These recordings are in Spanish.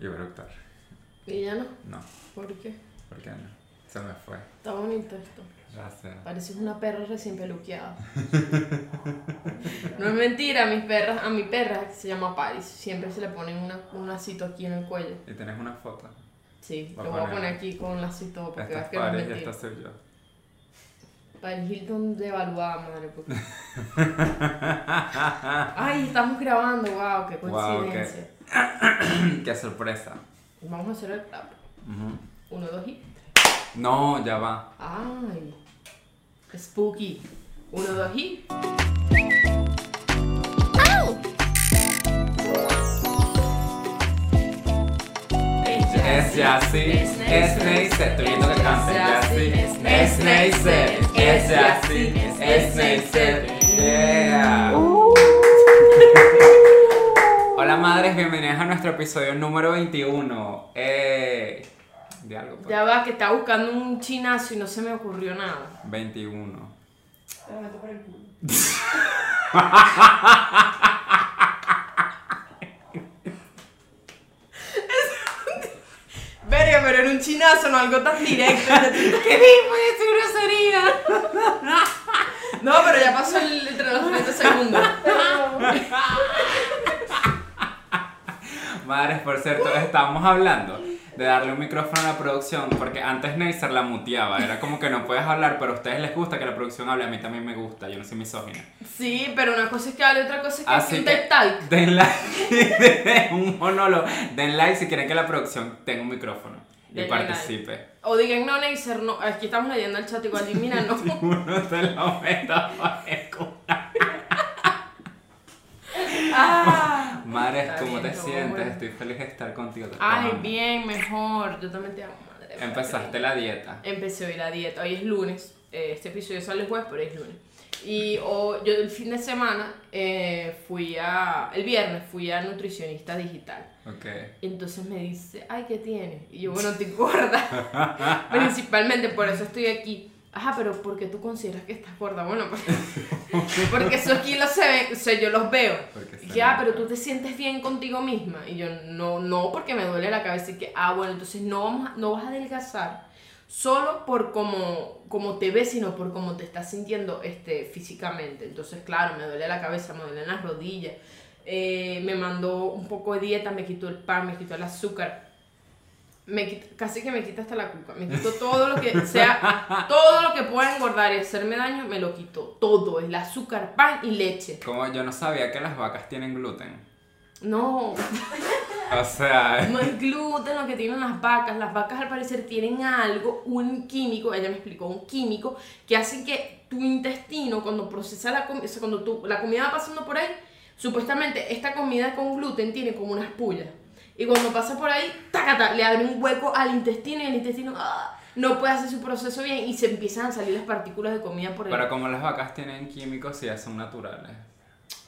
Iba a eructar. ¿Y ya no? No, ¿Por qué? ¿por qué no? Se me fue. Está bonito esto. Gracias. Pareces una perra recién peluqueada. no es mentira, a mis perras, a mi perra que se llama Paris, siempre se le ponen una, un lacito aquí en el cuello. ¿Y tenés una foto? Sí, lo voy a poner- aquí con un lacito porque Esta es que no es mentira. esta soy yo. Paris Hilton devaluada, madre. Porque... Ay, estamos grabando, wow, qué- coincidencia. ¡Qué sorpresa! Vamos a hacer el clap. Ujú. Uno, dos y. No, ya va. Ay, spooky. Uno, dos y. Es ya sí, es Neisser. Estoy viendo que cante. Ya sí, es Neisser. Es ya sí, es Neisser. Yeah. Madres, bienvenidas a nuestro episodio número 21. Eh, de algo. pues. Ya va, que estaba buscando un chinazo y no se me ocurrió nada. 21. Te meto por el culo. Verga, pero era un chinazo, no algo tan directo. ¿Qué dijo esa grosería? No, pero ya pasó el, entre los 30 segundos. Madres, por cierto, estábamos hablando de darle un micrófono a la producción porque antes Neisser la muteaba. Era como que no puedes hablar, pero a ustedes les gusta que la producción hable. A mí también me gusta, yo no soy misógina. Sí, pero una cosa es que hable, otra cosa es que Así es un que Talk. den like, un monólogo. Den like si quieren que la producción tenga un micrófono y participe. O digan, no, Neisser, no. Aquí estamos leyendo el chat igual. Y mira, no. Uno te lo meta Está ¿cómo bien, te sientes? bueno. Estoy feliz de estar contigo. te Ay, amo. bien, mejor. Yo también te amo, madre. Empezaste la dieta. Empecé hoy la dieta. Hoy es lunes. eh, Este episodio sale el jueves, pero es lunes. Y oh, yo el fin de semana eh, fui a. El viernes fui a nutricionista digital. Ok. Entonces me dice, ay, ¿qué tienes? Y yo, bueno, estoy gorda. Principalmente por eso estoy aquí. Ajá, pero ¿por qué tú consideras que estás gorda? Bueno, porque, porque esos kilos se ven, o sea, yo los veo. Porque Y que, ah, pero tú te sientes bien contigo misma. Y yo, no, no, porque me duele la cabeza. Y que, ah, bueno, entonces no, vamos a- no vas a adelgazar solo por cómo, cómo te ves, sino por cómo te estás sintiendo este, físicamente. Entonces, claro, me duele la cabeza, me duelen las rodillas. Eh, me mandó un poco de dieta, me quitó el pan, me quitó el azúcar. Me casi que me quita hasta la cuca. Me quitó todo lo que sea, todo lo que pueda engordar y hacerme daño, me lo quitó. Todo, el azúcar, pan y leche. Como yo no sabía que las vacas tienen gluten. No, O sea, no es gluten lo que tienen las vacas. Las vacas al parecer tienen algo, un químico, ella me explicó, un químico que hace que tu intestino cuando procesa la comida, o sea, cuando tu- la comida va pasando por ahí, supuestamente esta comida con gluten tiene como unas pullas. Y cuando pasa por ahí, tacata, le abre un hueco al intestino y el intestino ¡ah! no puede hacer su proceso bien y se empiezan a salir las partículas de comida por el pero como las vacas tienen químicos y ya son naturales.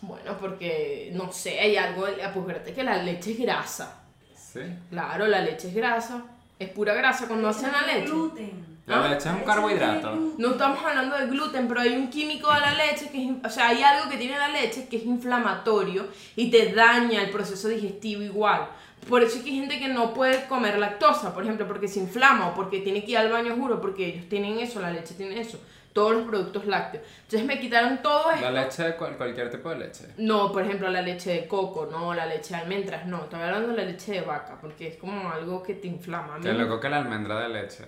Bueno, porque no sé, hay algo, acuérdate que la leche es grasa. ¿Sí? Claro, la leche es grasa. Es pura grasa cuando hacen la leche. Gluten. La Ah, leche es un carbohidrato. No estamos hablando de gluten, pero hay un químico de la leche que es, o sea, hay algo que tiene la leche que es inflamatorio y te daña el proceso digestivo igual. Por eso es que hay gente que no puede comer lactosa, por ejemplo, porque se inflama o porque tiene que ir al baño, juro, porque ellos tienen eso, la leche tiene eso, todos los productos lácteos. Entonces me quitaron todo esto. La leche de cual- cualquier tipo de leche. No, por ejemplo, la leche de coco, no, la leche de almendras, no. Estoy hablando de la leche de vaca, porque es como algo que te inflama. Me- loco que la almendra de leche.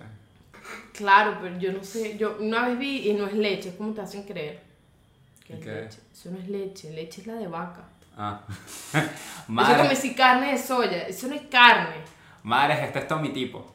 Claro, pero yo no sé, yo una vez vi y no es leche, es como te hacen creer. Que ¿Y es leche. Eso no es leche, leche es la de vaca. Ah. Como Madres, si carne de soya, eso no es carne. madres, este es todo mi tipo.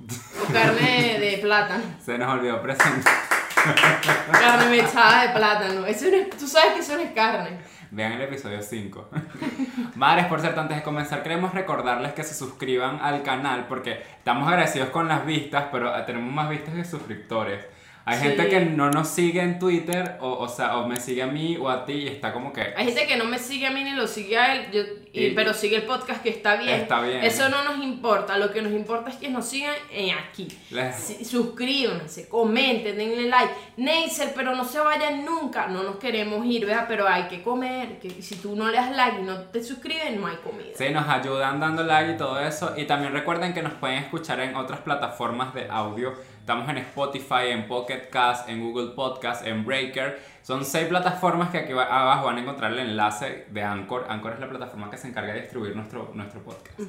O carne de, plátano, Se nos olvidó presentar. carne mechada de plátano. Eso no es- tú sabes que eso no es carne. Vean el episodio 5. Madres, por cierto, antes de comenzar, queremos recordarles que se suscriban al canal porque estamos agradecidos con las vistas, pero tenemos más vistas que suscriptores. Hay Sí. gente que no nos sigue en Twitter, o, o sea, o me sigue a mí o a ti y está como que... Hay gente que no me sigue a mí ni lo sigue a él, yo- y- Y- pero sigue el podcast que está bien. Está bien. Eso no nos importa, lo que nos importa es que nos sigan en aquí. Les- Sí, suscríbanse, comenten, denle like. Neisser, pero no se vayan nunca. No nos queremos ir, ¿verdad? Pero hay que comer. Que si tú no le das like y no te suscribes, no hay comida. Sí, nos ayudan dando like y todo eso. Y también recuerden que nos pueden escuchar en otras plataformas de audio. Estamos en Spotify, en Pocket Cast, en Google Podcast, en Breaker. Son seis plataformas que aquí abajo van a encontrar el enlace de Anchor. Anchor es la plataforma que se encarga de distribuir nuestro, nuestro podcast.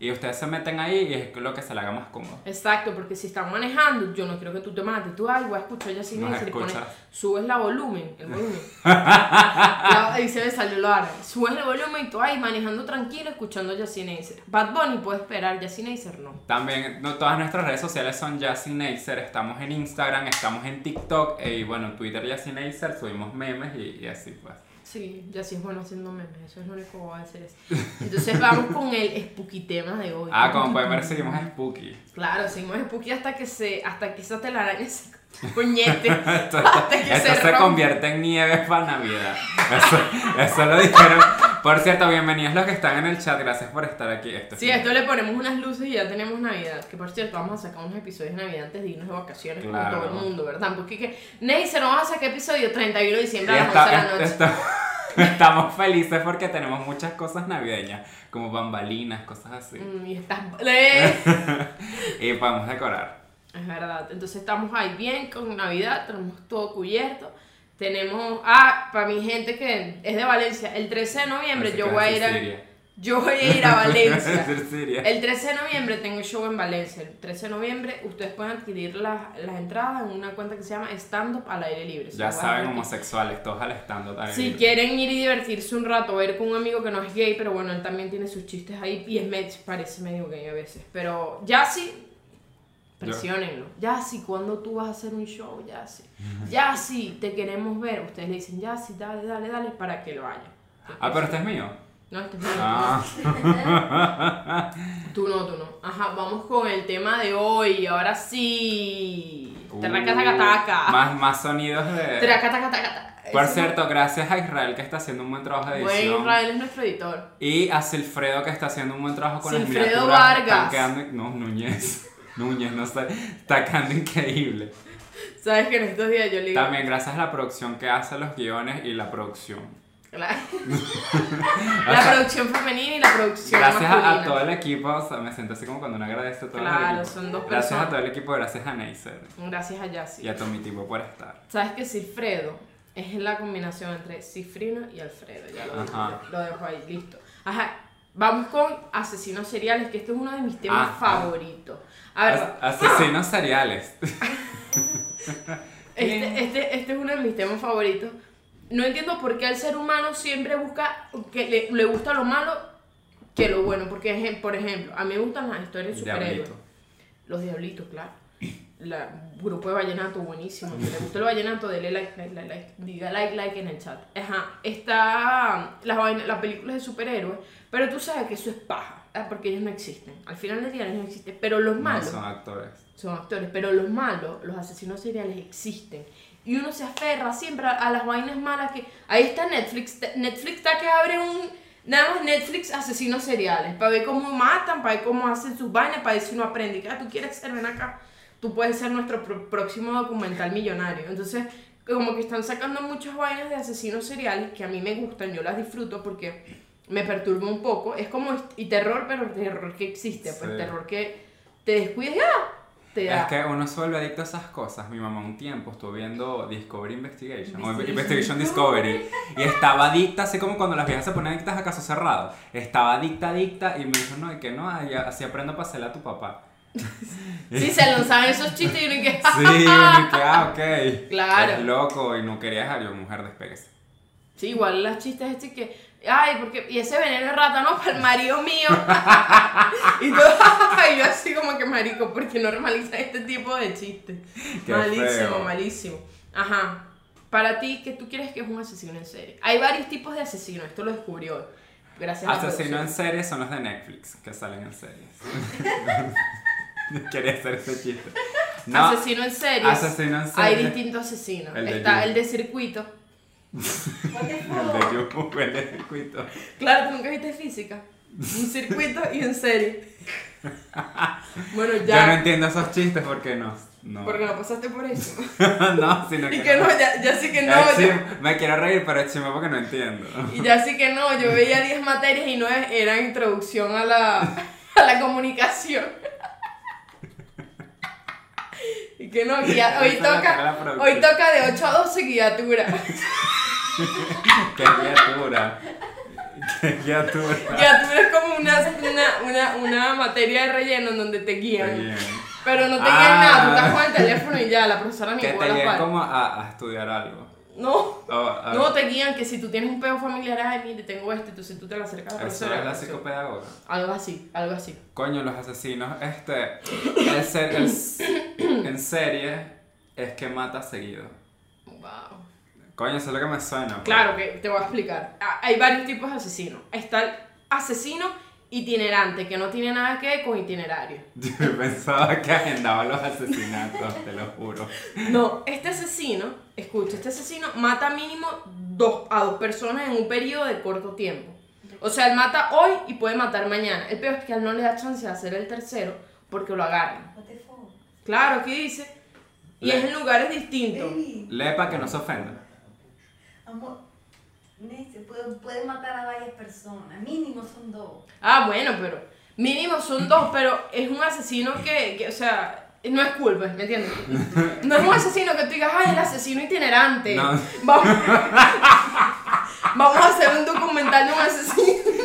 Y ustedes se meten ahí y es lo que se le haga más cómodo. Exacto, porque si están manejando, yo no quiero que tú te mates. Tú, ay, voy a escuchar ya sin Nos Neisser", y pones- subes la volumen, el volumen. La- ahí se me salió lo árabe. Subes el volumen y tú ahí manejando tranquilo, escuchando Yacine Neisser. Bad Bunny puede esperar, Yacine Neisser no. También no, todas nuestras redes sociales son Yassin Neisser. Estamos en Instagram, estamos en TikTok e, y bueno, en Twitter Yassin Neisser. Subimos memes y, y así pues. Sí, ya sí es bueno haciendo memes, eso es lo único que voy a hacer. Entonces vamos con el spooky tema de hoy. Ah, como pueden ver, seguimos Spooky. Claro, seguimos spooky hasta que se, hasta que esa telaraña se coñete. Esto, hasta que esto se convierte en nieve para Navidad. Eso, eso lo dijeron. Por cierto, bienvenidos los que están en el chat. Gracias por estar aquí. Esto Sí, esto le ponemos unas luces y ya tenemos Navidad. Que por cierto, vamos a sacar unos episodios de Navidad antes de irnos de vacaciones Claro. con todo el mundo, ¿verdad? Porque que, Neisser, vamos a sacar episodio 31 de diciembre a las 11 de la noche. está- estamos felices porque tenemos muchas cosas navideñas, como bambalinas, cosas así. Mm, y estás. ¡Eh! Y podemos decorar. Es verdad. Entonces estamos ahí bien con Navidad, tenemos todo cubierto. Tenemos, ah, para mi gente que es de Valencia, el 13 de noviembre yo voy a ir a, yo voy a ir a Valencia. El 13 de noviembre tengo show en Valencia. El 13 de noviembre ustedes pueden adquirir las, las entradas en una cuenta que se llama Stand Up al aire libre. Ya saben, homosexuales, todos al stand Si quieren ir y divertirse un rato, ver con un amigo que no es gay, pero bueno, él también tiene sus chistes ahí y es med- parece medio gay a veces. Pero ya sí, presionenlo. Ya sí, cuando tú vas a hacer un show, ya sí. Ya sí, te queremos ver. Ustedes le dicen, ya sí, dale, dale, dale, para que lo vayan. Ah, pero este es mío. No, este es mío. Ah, Tú no, tú no. Ajá, vamos con el tema de hoy. Ahora sí. Uh, más, más sonidos de. Tracatacataca. Por cierto, gracias a Israel que está haciendo un buen trabajo de edición. Israel es nuestro editor. Y a Silfredo que está haciendo un buen trabajo con las Silfredo miniaturas. Vargas. Están quedando- no, Núñez. Núñez, no sé. Está quedando increíble. Sabes que en estos días yo le digo. También gracias a la producción que hace los guiones y la producción. La, la producción femenina y la producción Gracias a, masculina. a todo el equipo, o sea, me siento así como cuando uno agradece a todo el Claro, equipo. son dos Gracias personas. a todo el equipo, gracias a Neisser Gracias a Yassi. y a Tomitivo por estar. Sabes que Cifredo es la combinación entre Cifrino y Alfredo. Ya lo, Ajá. lo dejo ahí, listo. Ajá. Vamos con asesinos seriales, que este es uno de mis temas Ah. favoritos. A ver, As- asesinos seriales. Este, este, este es uno de mis temas favoritos. No entiendo por qué el ser humano siempre busca, que le, le gusta lo malo que lo bueno. Porque, por ejemplo, a mí me gustan las historias de superhéroes. Los diablitos, claro. La grupo de vallenato, buenísimo. Si le gustó el vallenato, dele like, like, like, like. Diga like, like en el chat. Ajá. Está las, las películas de superhéroes, pero tú sabes que eso es paja, ¿verdad? porque ellos no existen. Al final del día ellos no existen. Pero los No malos son actores. son actores, pero los malos, los asesinos seriales existen. Y uno se aferra siempre a, a las vainas malas que... Ahí está Netflix. Netflix está que abre un... Nada más Netflix asesinos seriales. Para ver cómo matan, para ver cómo hacen sus vainas, para ver si uno aprende. Que, ah, tú quieres ser, ven acá. Tú puedes ser nuestro pro- próximo documental millonario. Entonces, como que están sacando muchas vainas de asesinos seriales que a mí me gustan, yo las disfruto porque me perturba un poco. Es como... Y terror, pero terror que existe. Pues Sí. terror que te descuides ¡ah! te da... Es que uno se vuelve adicto a esas cosas. Mi mamá un tiempo estuvo viendo Discovery Investigation o Investigation. Discovery y estaba adicta, así como cuando las viejas se ponen adictas a caso cerrado. Estaba adicta, adicta y me dijo, no, y que no, así aprendo a pasarle a tu papá. Sí, se lanzaban esos chistes y uno que... Sí, uno que, ah, ok. Claro. Es loco y no quería dejar yo, mujer, despeguese. Sí, igual las chistes este que... Ay, porque... Y ese veneno de rata, no, para el marido mío. y todo... y yo así como que marico, porque normalizan este tipo de chistes. Qué malísimo, feo. malísimo. Ajá. Para ti, ¿qué tú quieres que es un asesino en serie? Hay varios tipos de asesinos, esto lo descubrió. Gracias a la Asesinos en series son los de Netflix, que salen en series. Quería hacer ese chiste. No, asesino en serie. asesino en Hay serie. distintos asesinos. El de Está You. el de circuito. El de YouTube, el circuito. Claro, tú nunca viste física. Un circuito y en serie. Bueno, Yo no ya. entiendo esos chistes porque no. No, Porque no pasaste por eso. no sino Y que no, ya, ya sí que no. Yo- me quiero reír, pero es chimo porque no entiendo. y ya sí que no. Yo veía 10 materias y no era introducción a la, a la comunicación. Y que no, guía- hoy toca, hoy toca de 8 a 12 guiatura. Criatura. Criatura. Guiatura es como una, una, una, una materia de relleno en donde te guían. Pero no te guían Ah. nada, tú estás con el teléfono y ya, la profesora ni Que te para. como a, a estudiar algo. No, O a- no te guían que si tú tienes un pedo familiar, ay, mire, tengo esto, entonces tú te lo acercas a la Eso profesora. es la psicopedagoga. Algo así, algo así. Coño, los asesinos, este. El ser, el en serie es que mata seguido. Wow. Coño, eso es lo que me suena. pues. Claro que te voy a explicar. Ah, Hay varios tipos de asesinos. Está el asesino itinerante, que no tiene nada que ver con itinerario. Yo pensaba que agendaba los asesinatos, te lo juro. No, este asesino, escucha, este asesino mata mínimo dos, a dos personas en un periodo de corto tiempo. O sea, él mata hoy y puede matar mañana. El peor es que a él no le da chance de hacer el tercero porque lo agarran. What the fuck? Claro, aquí dice. Y Le- es en lugares distintos. Para que no se ofenda. Puede, puede matar a varias personas. Mínimo son dos. Ah, bueno, pero mínimo son dos, pero es un asesino que, que, o sea, no es culpa, ¿me entiendes? No es un asesino que tú digas, ay, el asesino itinerante. No. Vamos, vamos a hacer un documental de un asesino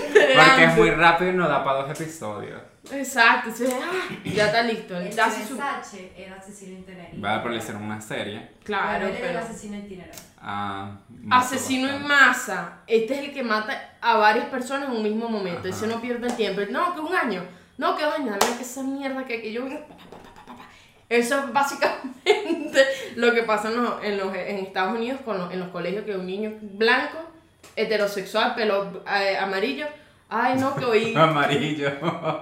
es muy rápido y no da para dos episodios. Exacto, ah, ya está listo. El hace su... Versace era asesino itinerante. Va, pero le hicieron una serie. Claro, Él era el pero... asesino itinerante. Ah, Asesino en bastante. masa. Este es el que mata a varias personas en un mismo momento. Ajá. Ese no pierde el tiempo. No, que un año. No, que dos años. Dame que esa mierda que, que yo. Eso es básicamente lo que pasa en, los, en, los- en Estados Unidos con los- en los colegios que un niño blanco, heterosexual, pelo eh, amarillo. Ay, no, que hoy, Amarillo.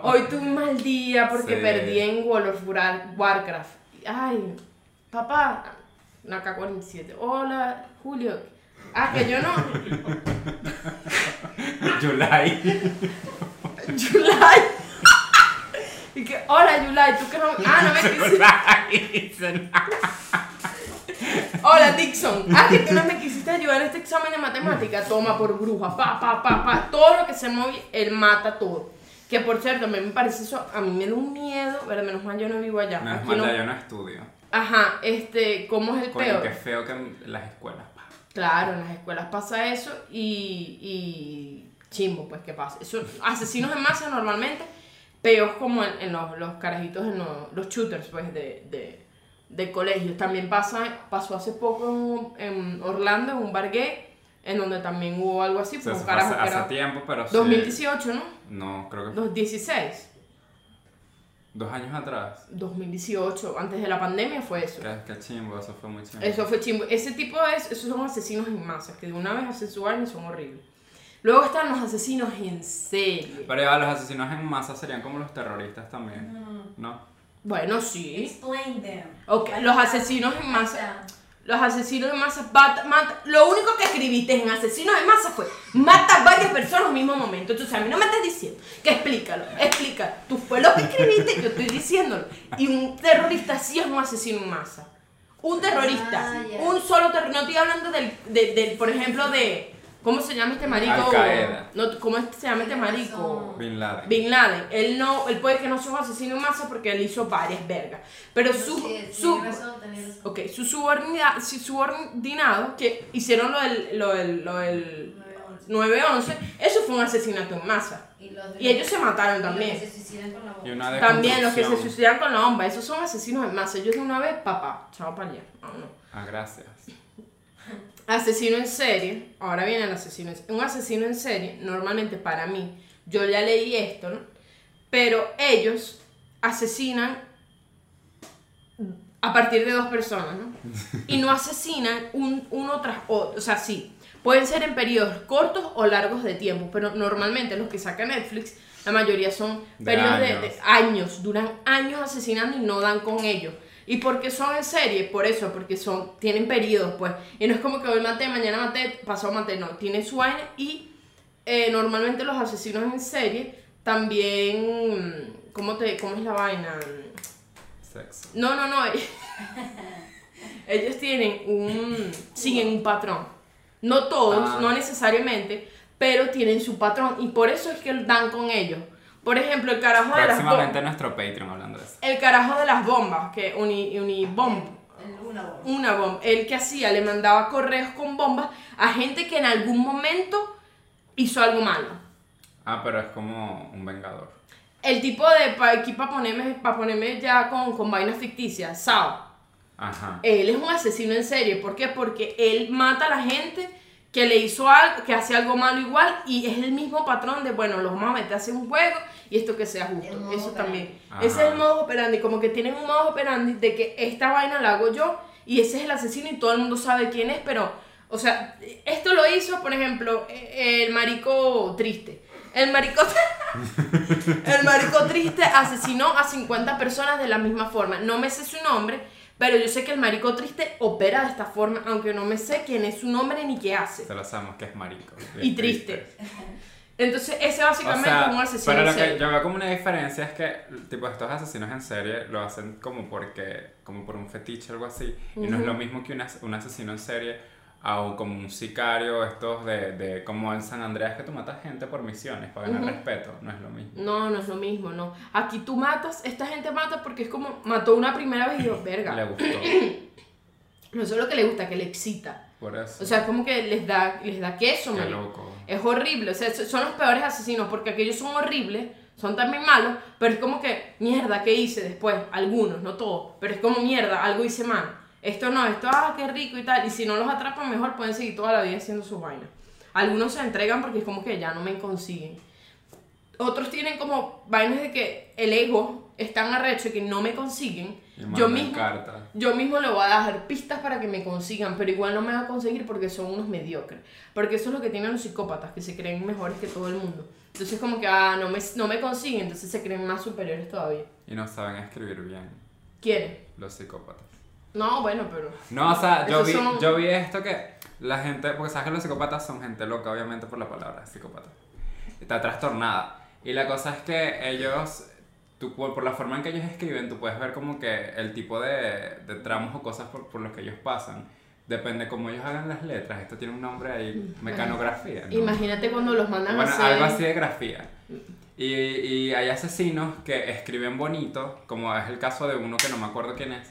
hoy tuve un mal día porque Sí. perdí en World of War- Warcraft. Ay, papá, la K-47. Hola, Julio. Ah, que yo no. July. Yulai. Y que, hola Yulai, tú que no. Ah, no me quisiste. Hola Dixon. Ah, que tú no me quisiste ayudar en este examen de matemática. Toma por bruja. Pa, pa, pa, pa. Todo lo que se mueve, él mata todo. Que por cierto, a mí me parece eso. A mí me da un miedo. Pero menos mal yo no vivo allá. Menos mal no- ya yo no estudio. Ajá, este, ¿cómo es el Coño, peor? qué feo que en las escuelas. pa. Claro, en las escuelas pasa eso y, y chimbo, pues, ¿qué pasa? Eso, asesinos en masa normalmente, peos como en, en los, los carajitos, en los, los shooters, pues, de, de, de colegios. También pasa, pasó hace poco en, en Orlando, en un bar gay, en donde también hubo algo así, O sea, pues, un fue hace, hace era tiempo, pero sí. 2018, ¿no? No, creo que 2016, dos años atrás. 2018, antes de la pandemia fue eso. Qué, qué chimbo, eso fue muy chimbo. Eso fue chimbo. Ese tipo es, esos son asesinos en masa, que de una vez hacen su y son horribles. Luego están los asesinos en serie. Pero ya, los asesinos en masa serían como los terroristas también, Mm. ¿no? Bueno, sí. Explain them. Ok, los asesinos en masa. Los asesinos en masa bat- mata- Lo único que escribiste en asesinos en masa fue mata a varias personas al mismo momento. Entonces a mí no me estás diciendo que explícalo, explica. Tú fue lo que escribiste, yo estoy diciéndolo. Y un terrorista sí es un asesino en masa. Un terrorista, Ah, un solo terrorista. No estoy hablando del, de- del, por ejemplo, de. ¿Cómo se llama este marico? No, ¿Cómo se llama este marico? Bin Laden. Bin Laden, él no, él puede que no sea un asesino en masa porque él hizo varias vergas. Pero su, Sí, su, razón, tenés razón. ok, su subordina- su subordinado que hicieron lo del, lo del, lo del 9-11, eso fue un asesinato en masa. Y, los Y ellos se mataron y los también. que se suicidan con la bomba. Y una de También los que se suicidan con la bomba, esos son asesinos en masa. Ellos de una vez, papá, chao para allá. vámonos. Ah, gracias. Asesino en serie, ahora viene el asesino en Un asesino en serie, normalmente para mí, yo ya leí esto, ¿no? Pero ellos asesinan a partir de dos personas, ¿no? Y no asesinan un, uno tras otro, o sea, sí, pueden ser en periodos cortos o largos de tiempo, pero normalmente los que saca Netflix, la mayoría son periodos de, años. de años, duran años asesinando y no dan con ellos. ¿Y por qué son en serie? Por eso, porque son, tienen periodos, pues. Y no es como que hoy maté, mañana maté, pasó maté, no. Tiene su vaina y eh, normalmente los asesinos en serie también. ¿Cómo, te, ¿Cómo es la vaina? Sexo. No, no, no. Ellos tienen un. siguen un patrón. No todos, Ah. no necesariamente, pero tienen su patrón. Y por eso es que dan con ellos. Por ejemplo, el carajo de las Próximamente bombas. nuestro Patreon hablando de eso. El carajo de las bombas, que uni, unibomb. El- Una bomba. Una bomba. El que hacía, le mandaba correos con bombas a gente que en algún momento hizo algo malo. Ah, pero es como un vengador. El tipo de. pa- Aquí para ponerme, pa ponerme ya con, con vainas ficticias. Sao. Ajá. Él es un asesino en serie. ¿Por qué? Porque él mata a la gente que le hizo algo, que hace algo malo igual y es el mismo patrón de, bueno, los vamos a meter a hacer un juego y esto que sea justo. Eso operandi. también. Ajá. Ese es el modo operandi, como que tienen un modo operandi de que esta vaina la hago yo y ese es el asesino y todo el mundo sabe quién es, pero, o sea, esto lo hizo, por ejemplo, el marico triste. El marico, el marico triste asesinó a 50 personas de la misma forma. No me sé su nombre, pero yo sé que el marico triste opera de esta forma, aunque no me sé quién es su nombre ni qué hace. Se lo sabemos que es marico. Y triste. Entonces, ese O básicamente sea, es un asesino pero en lo que serie. yo veo como una diferencia es que, tipo, estos asesinos en serie lo hacen como porque, como por un fetiche o algo así, y no es lo mismo que un, as- un asesino en serie a un- como un sicario, estos de, de, como en San Andreas que tú matas gente por misiones, para ganar respeto, no es lo mismo. No, no es lo mismo, no. Aquí tú matas, esta gente mata porque es como mató una primera vez y yo, Le verga. gustó, No es lo que le gusta, que le excita. por eso. O sea, es como que les da, les da queso, Qué loco. Es horrible, o sea, so- son los peores asesinos porque aquellos son horribles, son también malos, pero es como que, mierda, ¿qué hice después? Algunos, no todos, pero es como mierda, algo hice mal. Esto no, esto, ah, qué rico y tal, y si no los atrapan mejor pueden seguir toda la vida haciendo sus vainas. Algunos se entregan porque es como que ya no me consiguen. Otros tienen como vainas de que el ego es tan arrecho que no me consiguen. Yo mismo, cartas. yo mismo le voy a dar pistas para que me consigan, pero igual no me va a conseguir porque son unos mediocres. Porque eso es lo que tienen los psicópatas, que se creen mejores que todo el mundo. Entonces como que, ah, no me, no me consiguen, entonces se creen más superiores todavía. Y no saben escribir bien, ¿Quieren? los psicópatas. No, bueno, pero... No, o sea, yo vi, son- yo vi esto que la gente, porque sabes que los psicópatas son gente loca, obviamente por la palabra psicópata. Está trastornada. Y la cosa es que ellos, tú, por por la forma en que ellos escriben, tú puedes ver como que el tipo de, de tramos o cosas por, por los que ellos pasan. Depende cómo ellos hagan las letras. Esto tiene un nombre ahí, mecanografía. ¿no? Imagínate cuando los mandan Bueno, a hacer... algo así de grafía. Y, y hay asesinos que escriben bonito, como es el caso de uno que no me acuerdo quién es.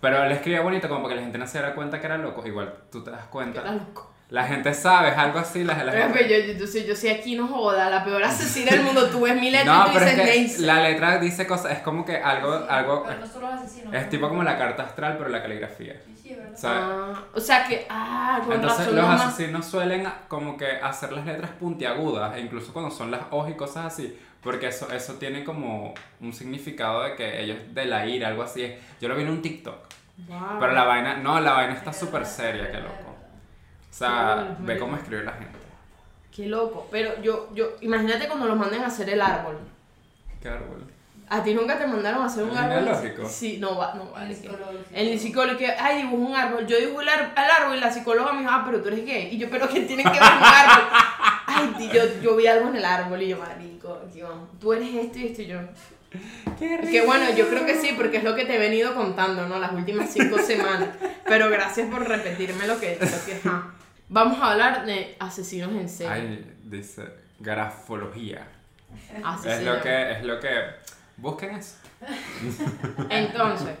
Pero él escribía bonito como para que la gente no se diera cuenta que era loco. Igual tú te das Que cuenta. era loco. La gente sabe, es algo así. La, la Pero, gente... pero yo, yo, yo, soy- yo soy aquí, no joda, la peor asesina del mundo. Tú ves mi letra No, y tú pero es dices que la letra dice cosas, es como que algo, Sí, algo, Pero no solo asesinos. es tipo como la carta astral, pero la caligrafía. Sí, sí, es verdad. O sea, Ah, o sea que, ah, con Entonces razón los no más- asesinos suelen como que hacer las letras puntiagudas, e incluso cuando son las O y cosas así, porque eso, eso tiene como un significado de que ellos de la ira, algo así. Yo lo vi en un TikTok, Wow. pero la vaina, no, la vaina está súper seria, qué loco. O sea, ve cómo escribe la gente. Qué loco. Pero yo, yo, imagínate cuando los manden a hacer el árbol. Qué árbol. ¿A ti nunca te mandaron a hacer un ¿El árbol? genealógico? Sí, no va, no El vale. el el psicólogo. que, ay, dibujo un árbol. Yo dibujo el árbol y la psicóloga me dijo, ah, pero tú eres gay. Y yo, pero ¿qué tiene que ver un árbol? Ay, yo, yo vi algo en el árbol y yo, marico, tío, tú eres esto y esto y yo. Que bueno, yo creo que sí, porque es lo que te he venido contando, ¿no? Las últimas cinco semanas. Pero gracias por repetirme lo que, lo que. Vamos a hablar de asesinos en serie. Ay, dice grafología. Así Es lo que, es lo que, busquen eso. Entonces,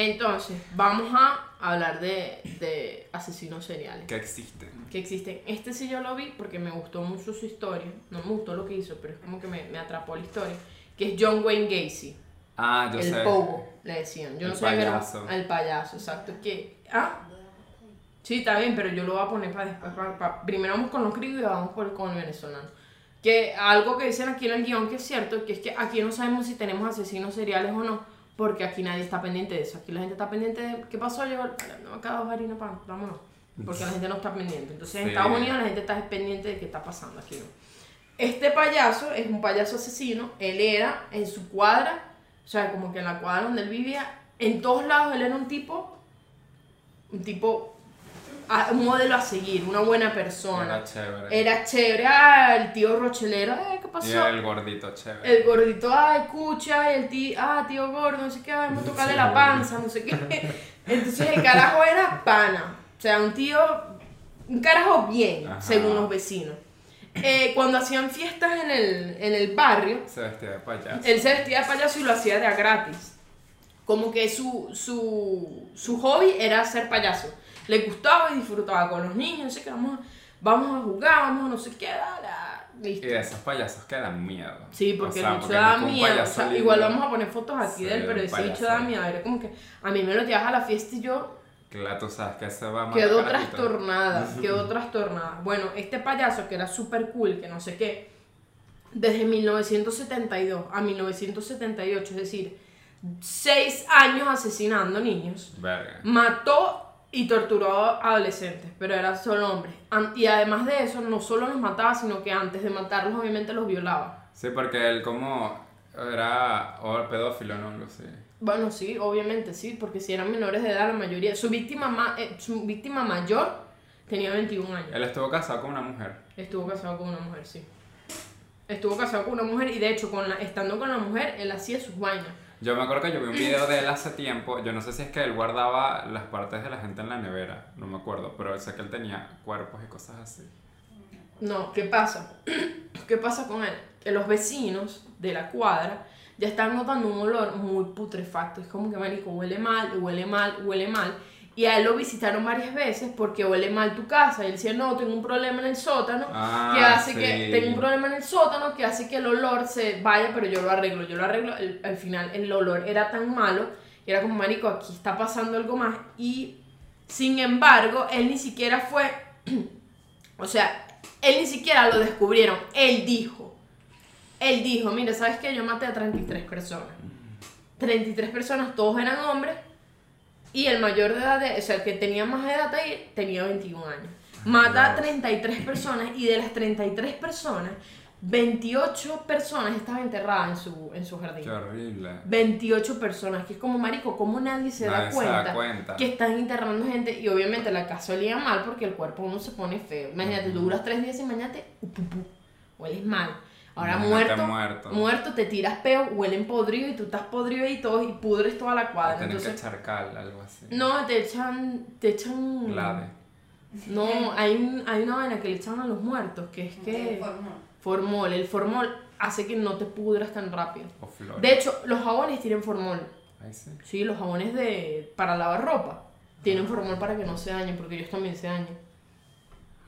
entonces, vamos a hablar de, de asesinos seriales Que existen. que existen. Este sí yo lo vi porque me gustó mucho su historia. No me gustó lo que hizo, pero es como que me, me atrapó la historia. Que es John Wayne Gacy. Ah, yo el sé. pogo, le decían. Yo El no que era- payaso. El payaso, exacto. Que, ah, sí, está bien, pero yo lo voy a poner para después. para- para- primero vamos con los gringos y vamos por, con el venezolano. Que algo que dicen aquí en el guion que es cierto, que es que aquí no sabemos si tenemos asesinos seriales o no, porque aquí nadie está pendiente de eso. Aquí la gente está pendiente de qué pasó, llegó, no, acá dos harinas pan, vámonos. Porque la gente no está pendiente. Entonces en Sí. Estados Unidos la gente está pendiente de qué está pasando aquí. ¿no? Este payaso es un payaso asesino. Él era en su cuadra, o sea, como que en la cuadra donde él vivía, en todos lados él era un tipo, un tipo, a- un modelo a seguir, una buena persona. Era chévere. Era chévere, ah, el tío rochelero, eh, ¿qué Y pasó? el gordito chévere. El gordito, ay, escucha, y el tío, ah, tío gordo, no sé qué, vamos a tocarle Sí, la panza, no sé qué. Entonces el carajo era pana. O sea, un tío, un carajo bien, Ajá. según los vecinos. Eh, cuando hacían fiestas en el, en el barrio, Se vestía de payaso. él se vestía de payaso y lo hacía de a gratis. Como que su, su, su hobby era ser payaso. Le gustaba y disfrutaba con los niños, no sé qué, vamos vamos a jugar, vamos a no sé qué, listo. Y de esos payasos que dan miedo. Sí, porque O sea, el bicho da miedo. O sea, igual vamos a poner fotos aquí Sí, de él, pero ese bicho da miedo. Era como que a mí me lo llevas a la fiesta y yo Claro, tú sabes que se va a quedó trastornada. quedó trastornada. Bueno, este payaso que era súper cool, que no sé qué, desde 1972 a 1978, es decir, seis años asesinando niños, Verga. mató y torturó a adolescentes, pero era solo hombre. An- Y además de eso, no solo los mataba, sino que antes de matarlos, obviamente los violaba. Sí, porque él como era o pedófilo, ¿no? Algo así. Bueno, sí, obviamente sí, porque si eran menores de edad, la mayoría. Su víctima, ma- eh, su víctima mayor tenía 21 años. Él estuvo casado con una mujer. Estuvo casado con una mujer, sí. Estuvo casado con una mujer y de hecho, con la, estando con la mujer, él hacía sus vainas. Yo me acuerdo que yo vi un video de él hace tiempo. Yo no sé si es que él guardaba las partes de la gente en la nevera. No me acuerdo. Pero sé que él tenía cuerpos y cosas así. No, ¿qué pasa? ¿Qué pasa con él? Que los vecinos de la cuadra ya están notando un olor muy putrefacto. Es como que, marico, huele mal, huele mal, huele mal. Y a él lo visitaron varias veces porque huele mal tu casa. Y él decía, no, tengo un problema en el sótano. Ah, que hace sí. que tengo un problema en el sótano que hace que el olor se vaya, pero yo lo arreglo, yo lo arreglo. El- al final el olor era tan malo, y era como, marico, aquí está pasando algo más. Y sin embargo, él ni siquiera fue, o sea, él ni siquiera lo descubrieron, él dijo, él dijo, mira, ¿sabes qué? Yo maté a 33 personas. 33 personas, todos eran hombres, y el mayor de edad, de- o sea, el que tenía más edad ahí, tenía 21 años. Mata a 33 personas y de las 33 personas, 28 personas estaban enterradas en su, en su jardín. Qué horrible. 28 personas, que es como marico, como nadie se da se cuenta, da cuenta. que están internando gente y obviamente la casa olía mal porque el cuerpo uno se pone feo. Imagínate, tú duras tres días y mañana te hueles mal. Ahora Imagínate muerto, muerto. muerto, te tiras peo, huelen podrido y tú estás podrido y todo y pudres toda la cuadra. Tienen que echar cal, algo así. no, te echan, te echan... No, hay, un- hay una vaina que le echan a los muertos, que es que... Formol, el formol hace que no te pudras tan rápido. O flores. De hecho, los jabones tienen formol. Ahí sí. Sí, los jabones de para lavar ropa tienen formol para que no se dañen, porque ellos también se dañan.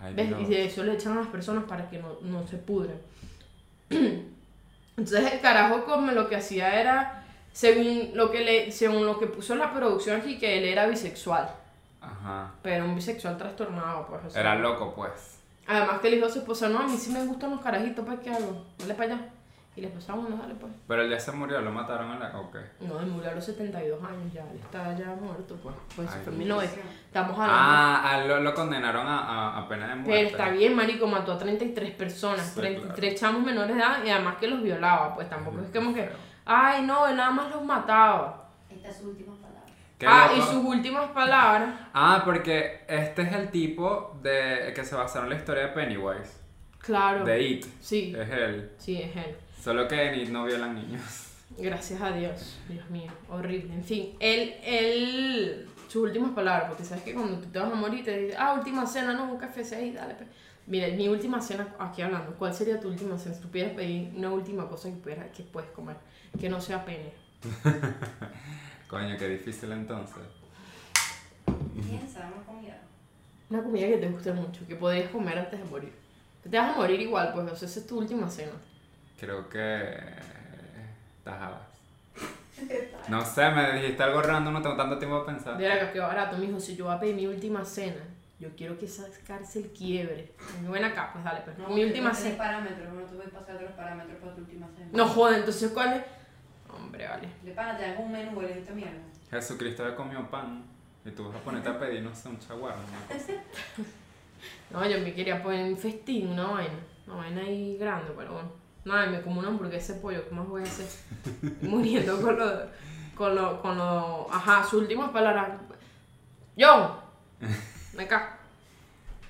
Ay, ¿Ves? Dios. Y de eso le echan a las personas para que no, no se pudren. Entonces el carajo como lo que hacía era, según lo que le, según lo que puso en la producción aquí, que él era bisexual. Ajá. Pero un bisexual trastornado, pues. o sea. Era loco, pues. Además que le dijo a su esposa, no, a mí sí me gustan los carajitos, pues, ¿qué hago? Dale para allá. Y la esposa, bueno, dale pues. Pero él ya se murió, lo mataron a la. Ok. No, él murió a los 72 años ya, él está ya muerto, pues. Pues Ay, fue en Dios. 1900. Estamos hablando. Ah, a lo, lo condenaron a, a, a pena de muerte. Pero está bien, marico, mató a 33 personas, Sí, 33 chamos menores de edad y además que los violaba, pues tampoco es como que, ay no, él nada más los mataba. Estas últimas palabras. Qué ah, y sus últimas palabras, Ah, porque este es el tipo de que se basaron en la historia de Pennywise. claro. De It. Sí, Es él. sí, es él. Solo que en It no violan niños. Gracias a Dios, Dios mío, horrible. En fin, él, él, sus últimas palabras, porque sabes que cuando tú te vas a morir te dice, ah, última cena, no, un café, sí, dale. pues. Mira, mi última cena, aquí hablando, ¿cuál sería tu última cena? Si tú pudieras pedir una última cosa que, pudieras, que puedes comer, que no sea pene. Coño, qué difícil entonces. Piensa, una comida. Una comida que te guste mucho, que podrías comer antes de morir. Te vas a morir igual, pues, o sea, esa es tu última cena. Creo que. Tajabas. No sé, me dijiste algo random, no tengo tanto tiempo para pensar. Mira, que barato, mijo, si yo voy a pedir mi última cena, yo quiero que esa cárcel quiebre. Ven acá, pues dale, pues. No, mi última cena. parámetros, no te voy a pasar los parámetros para tu última cena. No joder, entonces ¿cuál es? Hombre, vale. De pana, te hago un menú, le esta mierda. Jesucristo había comido pan y tú vas a ponerte a pedir, no sé, un chaguar. No, yo me quería poner un festín, una vaina. Una vaina ahí grande, pero bueno. Nada, me como una hamburguesa de pollo, ¿qué más voy a hacer? Muriendo con lo, con lo, con lo, ajá, sus últimas palabras. Yo, ven acá.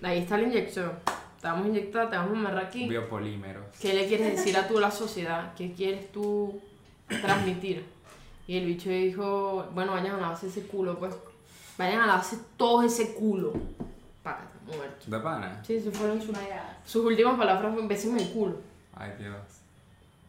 Ahí está la inyección. Te vamos a inyectar, te vamos a amarrar aquí. Biopolímeros. ¿Qué le quieres decir a tú la sociedad? ¿Qué quieres tú transmitir? Y el bicho dijo, bueno, vayan a lavarse ese culo, pues. Vayan a lavarse todo ese culo. Págate, muerto. ¿De pana? Sí, eso fueron sus, sus últimas palabras, bésame el culo. Ay, Dios.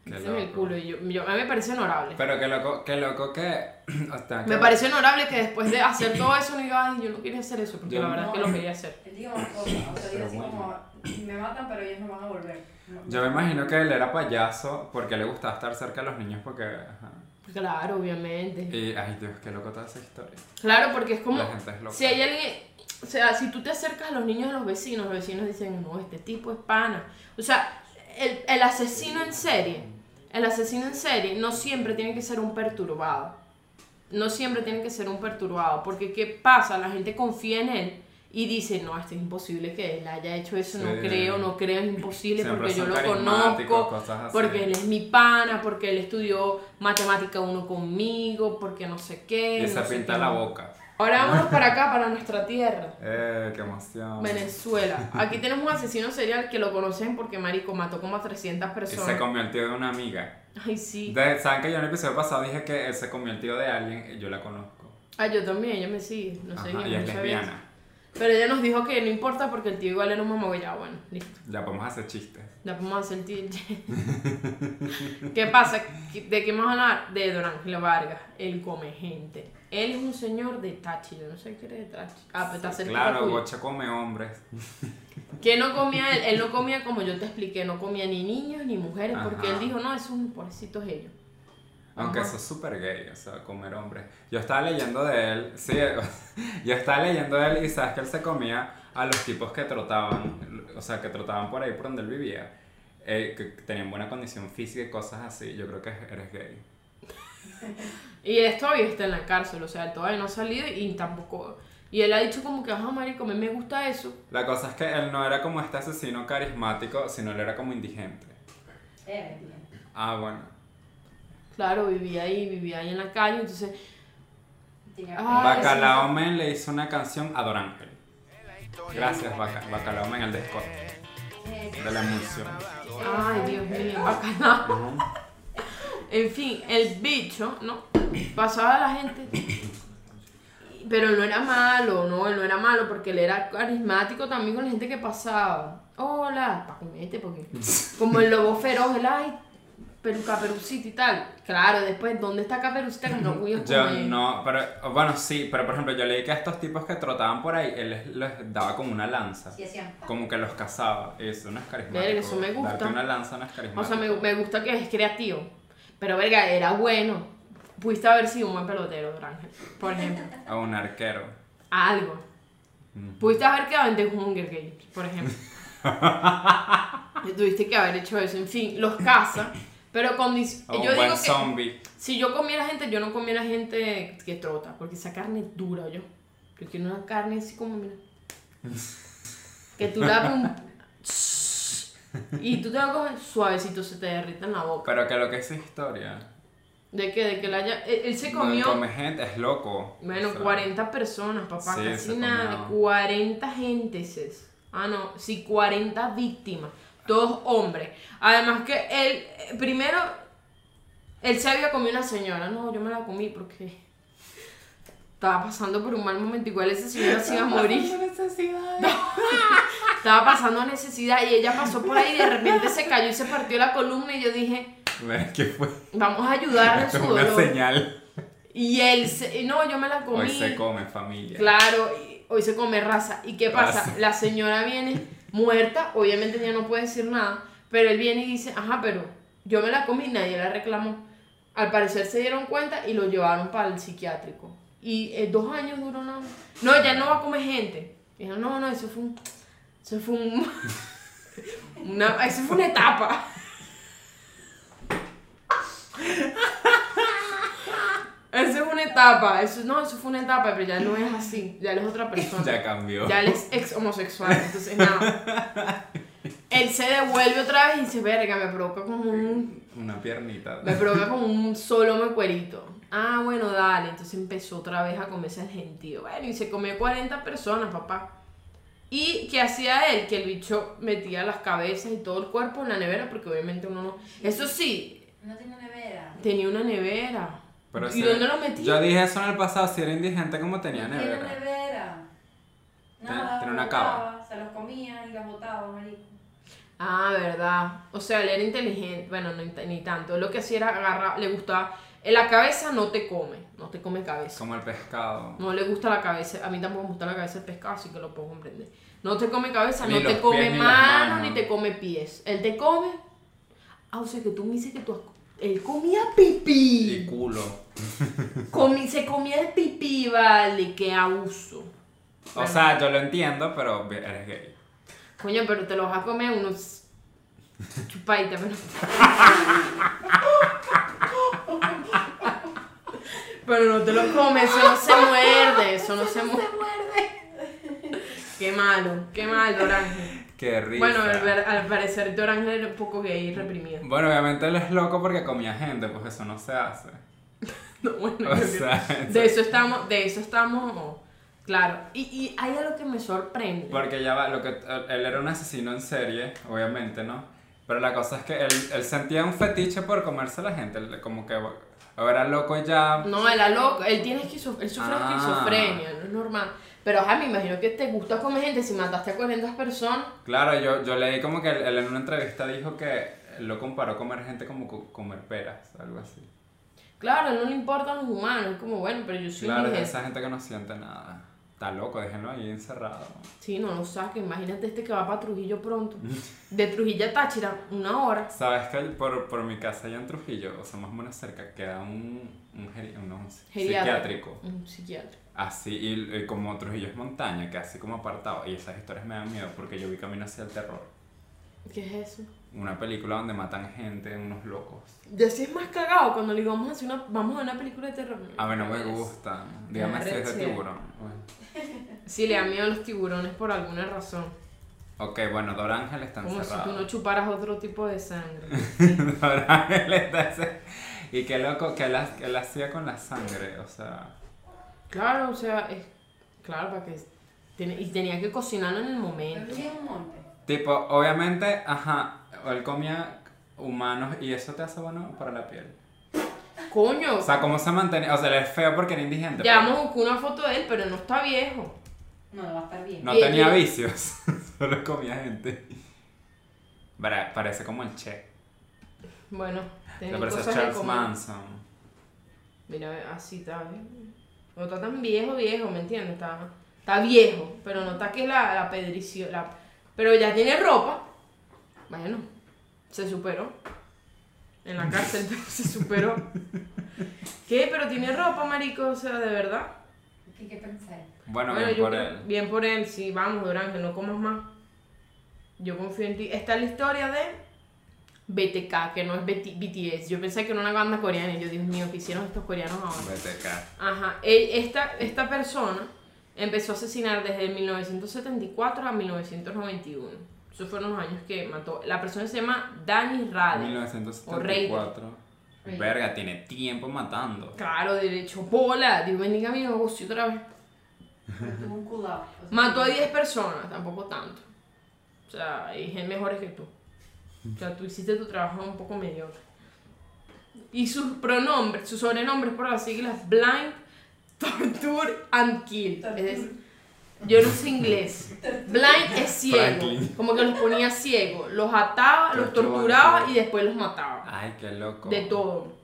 Qué Bésame el loco. culo. Y yo, yo- a mí me parece honorable. Pero qué loco, qué loco que. o sea, Me parece honorable que después de hacer todo eso, no diga, ay, yo no quería hacer eso, porque Yo la verdad es que no. lo quería hacer. Él dijo más cosas, o sea, Pero así bueno. como, me matan, pero ellos no van a volver. No. Yo me imagino que él era payaso porque le gustaba estar cerca de los niños porque. Ajá. Claro, obviamente. Y, ay, Dios, qué loco toda esa historia. Claro, porque es como. La gente es loca. Si hay alguien. O sea, si tú te acercas a los niños de los vecinos, los vecinos dicen, no, este tipo es pana. O sea, el, el asesino en serie, el asesino en serie no siempre tiene que ser un perturbado. No siempre tiene que ser un perturbado. Porque, ¿qué pasa? La gente confía en él y dice, no, esto es imposible que él haya hecho eso, no creo, no creo, es imposible Siempre porque yo lo conozco, porque él es mi pana, porque él estudió matemática uno conmigo, porque no sé qué. Y no pinta la boca. Ahora vámonos para acá, para nuestra tierra. Eh, qué emoción. Venezuela. Aquí tenemos un asesino serial que lo conocen porque Marico mató como a 300 Y se personas. comió el tío de una amiga. Ay, sí. De- ¿Saben que yo en el episodio pasado dije que él se tío de alguien? y Yo la conozco. Ah, yo también, ella me sigue. No sé, Ajá, y es lesbiana. Pero ella nos dijo que no importa porque el tío igual era un mamá ya, bueno, listo. Ya podemos hacer chistes. Ya podemos hacer tío. ¿Qué pasa? ¿De qué vamos a hablar? De Don Ángel Vargas, el come gente. Él es un señor de Tachi, yo no sé qué eres de Tachi. Ah, pero está cerca Claro. Bocha come hombres. Que no comía él, él no comía como yo te expliqué, no comía ni niños ni mujeres, porque Ajá. él dijo, no, esos pobrecitos ellos. Aunque Ajá. eso es súper gay, o sea, comer hombres. Yo estaba leyendo de él, sí, yo estaba leyendo de él y sabes que él se comía a los tipos que trotaban, o sea, que trotaban por ahí por donde él vivía, eh, que tenían buena condición física y cosas así. Yo creo que eres gay. Y él todavía está en la cárcel, o sea, él todavía no ha salido y tampoco... Y él ha dicho como que, ajá, marico, a mí me gusta eso. La cosa es que él no era como este asesino carismático, sino él era como indigente. Eh, bien. Ah, bueno. Claro, vivía ahí, vivía ahí en la calle, entonces... Ah, Bacalao Men le hizo una canción a Don Ángel. Gracias, Baca- Bacalao Men, el de Scott, de la emulsión. Ay, Dios mío, bacalao. En fin, el bicho, ¿no? Pasaba a la gente. Pero él no era malo, no, él no era malo porque él era carismático también con la gente que pasaba. Hola, pa' comerte, porque. Como el lobo feroz, el ay, peruca, perucita y tal. Claro, después, ¿dónde está Caperucita que no voy a Yo comer? no, pero bueno, sí, pero por ejemplo, yo leí que a estos tipos que trotaban por ahí, él les, les daba como una lanza. Sí. Como que los cazaba. Eso no es carismático. Verga, eso me gusta. Darte una lanza no es O carismático. sea, me, me gusta que es creativo. Pero, verga, era bueno. Pudiste haber sido un buen pelotero, Ángel, por ejemplo. A un arquero. Algo. Ujú. Pudiste haber quedado en The Hunger Games, por ejemplo. Tuviste que haber hecho eso. En fin, los caza. Pero con dis- O un yo digo que zombie. si yo comiera gente, yo no comiera gente que trota, porque esa carne es dura, yo. Yo quiero una carne así como, mira. Que tú la un... Y tú te la comes suavecito, se te derrita en la boca. Pero que lo que es historia. De que, de que la haya... Él, él se No comió... come gente, es loco. Bueno, O sea, 40 personas, papá, Sí, casi nada. comió. 40 gentes. Ah, no, sí, 40 víctimas. Todos hombres. Además que él, eh, primero, él se había comido una señora. No, yo me la comí porque estaba pasando por un mal momento. Igual esa señora se iba a morir. Estaba pasando necesidad y ella pasó por ahí y de repente se cayó y se partió la columna y yo dije, ¿Ves qué fue? vamos a en Esto su es una dolor. señal. Y él, se- no, yo me la comí. Hoy se come familia. Claro, hoy se come raza. ¿Y qué pasa? Raza. La señora viene muerta, obviamente ya no puede decir nada, pero él viene y dice, ajá, pero yo me la comí, nadie la reclamó. Al parecer se dieron cuenta y lo llevaron para el psiquiátrico. Y eh, dos años duró nada. No, ya no va a comer gente. Dijeron, no, no, eso fue un... Eso fue un... Una, eso fue una etapa. Eso es una etapa, eso no, eso fue una etapa, pero ya no es así, ya él es otra persona. Ya cambió. Ya él es ex homosexual, entonces nada. Él se devuelve otra vez y dice, verga, me provoca como un, Una piernita. Me provoca como un solo me cuerito. Ah, bueno, dale. Entonces empezó otra vez a comerse el gentío. Bueno, y se comió 40 personas, papá. ¿Y qué hacía él? Que el bicho metía las cabezas y todo el cuerpo en la nevera, porque obviamente uno no. Eso sí, No tiene. Tenía una nevera. Pero ¿Y si- dónde lo metía? Yo dije eso en el pasado, si era indigente como tenía No tiene nevera. nevera. Tiene- Nada, tiene una cava. Se los comía y los botaba, marico. Ah, verdad. O sea, él era inteligente. Bueno, no, ni tanto. Lo que hacía era agarrar, le gustaba. En la cabeza no te come, no te come cabeza. Como el pescado. No le gusta la cabeza. A mí tampoco me gusta la cabeza del pescado, así que lo puedo comprender. No te come cabeza, Ni no te come pies, ni las manos, manos. ni te come pies. Él te come. Ah, o sea que tú me dices que tú has- Él comía pipí. Y culo. Comi- se comía el pipí, vale, qué abuso. O sea, yo lo entiendo, pero eres gay. Coño, pero te lo vas a comer unos chupaditas, pero... pero no te lo comes, eso no se muerde, eso no se muerde. Qué malo, qué mal, Dorángel. Qué. Bueno, al, al parecer Dorángel era un poco gay y reprimido. Bueno, obviamente él es loco porque comía gente, pues eso no se hace. No, bueno, O sea, de eso estamos, de eso estamos, claro. Y, y hay algo que me sorprende. Porque ya va, lo que él era un asesino en serie, obviamente, ¿no? Pero la cosa es que él, él sentía un fetiche por comerse a la gente, como que era loco ya. No, era loco, él tiene esquizo- él sufre Ah. esquizofrenia, no es normal. Pero ajá, me imagino que te gusta comer gente si mataste a 40 personas. Claro, yo, yo leí como que él, él en una entrevista dijo que lo comparó comer gente como co- comer peras, algo así. Claro, no le importan los humanos, es como, bueno, pero yo soy Claro, es esa gente que no siente nada. Está loco, déjenlo ahí encerrado. Sí, no lo saque, imagínate este que va para Trujillo pronto. De Trujillo a Táchira, una hora. Sabes que por, por mi casa allá en Trujillo, o sea, más o menos cerca, queda un, un, un Geriatra. psiquiátrico. Un psiquiatra. Así, y, y como Trujillo es montaña, que así como apartado. Y esas historias me dan miedo porque yo vi Camino hacia el Terror. ¿Qué es eso? Una película donde matan gente, unos locos. Ya sí es más cagado cuando le digo, vamos a, hacer una, vamos a una película de terror. A mí no me gustan. Dígame si es de tiburón. Bueno. Sí, le da miedo a los tiburones por alguna razón. Ok, bueno, Dorángel está Como si tú encerrado. no chuparas otro tipo de sangre. Dorángel está encerrado. Y qué loco que él, ha- que él hacía con la sangre, o sea. Claro, o sea, es. Claro, para que. tiene- y tenía que cocinarlo en el Pero momento. en un monte. Tipo, obviamente, ajá, él comía humanos y eso te hace bueno para la piel. Coño, O sea, ¿cómo se mantenía? O sea, él es feo porque era indigente. ya pero vamos a buscar una foto de él, pero no está viejo. No, no va a estar bien. No tenía bien. vicios, solo comía gente. Pare- Parece como el Che. Bueno, tenía parece cosas Charles. Manson. Mira, así está bien. No está tan viejo, viejo, ¿me entiendes? Está, está viejo, pero no está que la, la pedricio, la, pero ya tiene ropa. Bueno, se superó. En la cárcel, pero se superó. ¿Qué? Pero tiene ropa, marico, o sea, de verdad. ¿Qué, qué pensé? Bueno, Bueno, bien yo por creo- él. bien por él, sí, vamos, Durán, que no comas más. Yo confío en ti. Está la historia de BTK, que no es BT BTS. Yo pensé que era una banda coreana y yo, Dios mío, ¿qué hicieron estos coreanos ahora? BTK. Ajá, esta, esta persona empezó a asesinar desde 1974 a 1991. Esos fueron los años que mató. La persona se llama Danny Rade. 1974. Rey. Verga, tiene tiempo matando. Claro, derecho, bola. Dios bendiga mi negocio otra vez. Mató a 10 personas, tampoco tanto. O sea, hay gente mejores que tú. O sea, tú hiciste tu trabajo un poco mediocre. Y sus pronombres, sus sobrenombres por las siglas Blind, Torture and Kill. Es decir, yo no sé inglés. Blind es ciego. Franklin. Como que los ponía ciegos. Los ataba, los torturaba y después los mataba. Ay, qué loco. De todo.